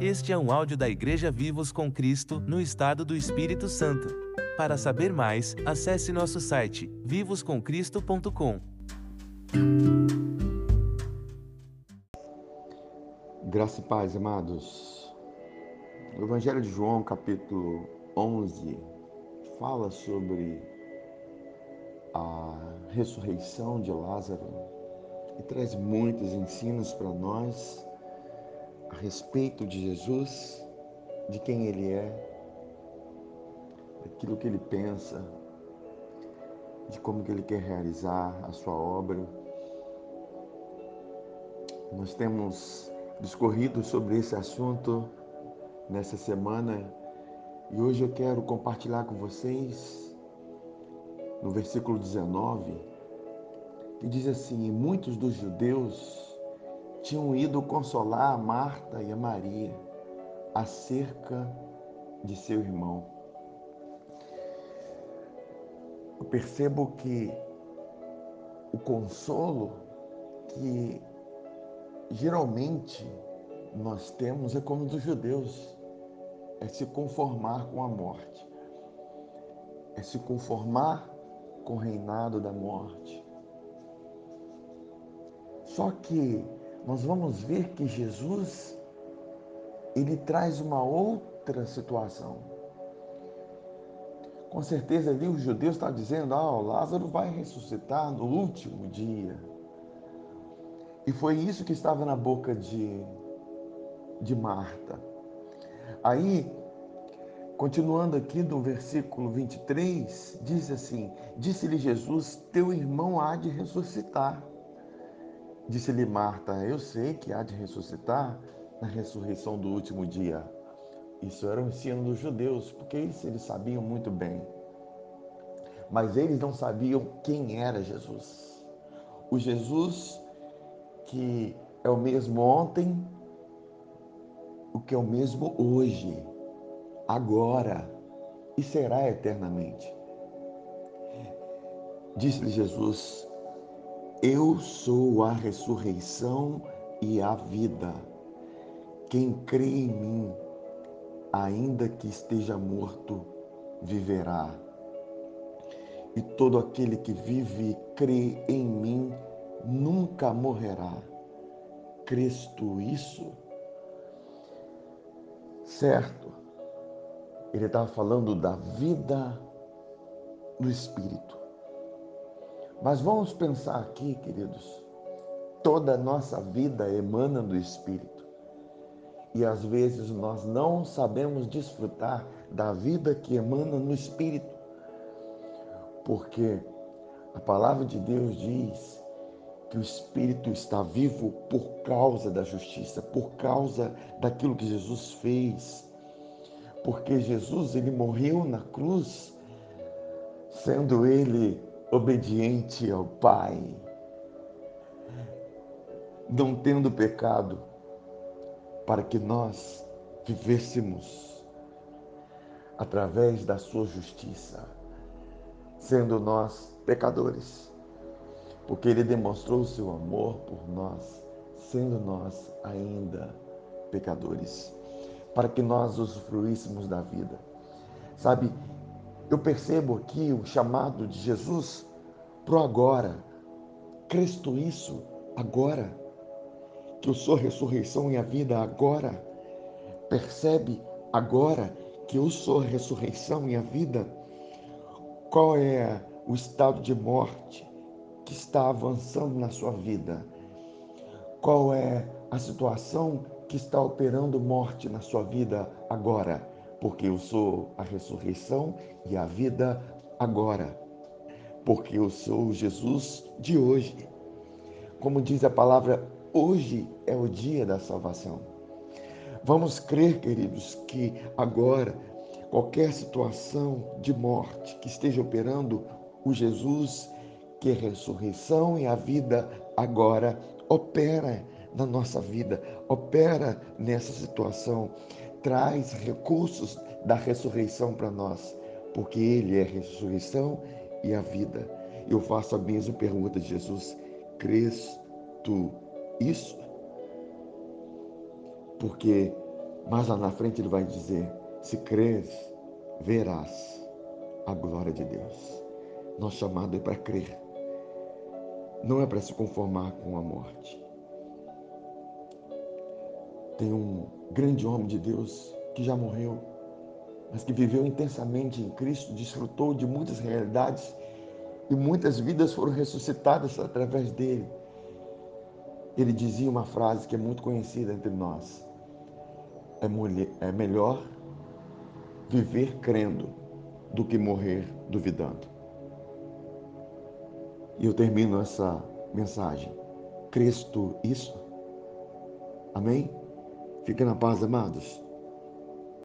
Este é um áudio da Igreja Vivos com Cristo, no estado do Espírito Santo. Para saber mais, acesse nosso site vivoscomcristo.com. Graça e paz, amados. O Evangelho de João, capítulo 11, fala sobre a ressurreição de Lázaro e traz muitos ensinos para nós a respeito de Jesus, de quem ele é, daquilo que ele pensa, de como que ele quer realizar a sua obra. Nós temos discorrido sobre esse assunto nessa semana e hoje eu quero compartilhar com vocês no versículo 19, que diz assim: Muitos dos judeus tinham ido consolar a Marta e a Maria acerca de seu irmão. Eu percebo que o consolo que geralmente nós temos é como dos judeus, é se conformar com a morte, é se conformar com o reinado da morte. Só que nós vamos ver que Jesus ele traz uma outra situação. Com certeza ali os judeus estão dizendo, ah, o Lázaro vai ressuscitar no último dia. E foi isso que estava na boca de, de Marta. Aí, continuando aqui no versículo 23, diz assim: Disse-lhe Jesus: Teu irmão há de ressuscitar. Disse-lhe Marta: Eu sei que há de ressuscitar na ressurreição do último dia. Isso era o ensino dos judeus, porque eles sabiam muito bem. Mas eles não sabiam quem era Jesus. O Jesus que é o mesmo ontem, o que é o mesmo hoje, agora e será eternamente. Disse-lhe Jesus: eu sou a ressurreição e a vida. Quem crê em mim, ainda que esteja morto, viverá. E todo aquele que vive e crê em mim nunca morrerá. Crês tu isso? Certo. Ele estava falando da vida do Espírito. Mas vamos pensar aqui, queridos, toda a nossa vida emana do Espírito. E às vezes nós não sabemos desfrutar da vida que emana no Espírito. Porque a palavra de Deus diz que o Espírito está vivo por causa da justiça, por causa daquilo que Jesus fez. Porque Jesus, ele morreu na cruz, sendo ele obediente ao Pai, não tendo pecado, para que nós vivêssemos através da sua justiça, sendo nós pecadores, porque ele demonstrou o seu amor por nós, sendo nós ainda pecadores, para que nós usufruíssemos da vida. Sabe, eu percebo aqui o chamado de Jesus para o agora. Cristo isso agora. Que eu sou ressurreição e a vida agora. Percebe agora que eu sou ressurreição e a vida? Qual é o estado de morte que está avançando na sua vida? Qual é a situação que está operando morte na sua vida agora? porque eu sou a ressurreição e a vida agora, porque eu sou Jesus de hoje. Como diz a palavra, hoje é o dia da salvação. Vamos crer, queridos, que agora, qualquer situação de morte que esteja operando, o Jesus, que é ressurreição e a vida agora, opera na nossa vida, opera nessa situação traz recursos da ressurreição para nós, porque Ele é a ressurreição e a vida. eu faço a mesma pergunta de Jesus: crês tu isso? Porque mais lá na frente ele vai dizer: se crês, verás a glória de Deus. Nosso chamado é para crer, não é para se conformar com a morte. Tem um grande homem de Deus que já morreu, mas que viveu intensamente em Cristo, desfrutou de muitas realidades e muitas vidas foram ressuscitadas através dele. Ele dizia uma frase que é muito conhecida entre nós: é, mulher, é melhor viver crendo do que morrer duvidando. E eu termino essa mensagem. Cristo isso? Amém? Fique na paz, amados.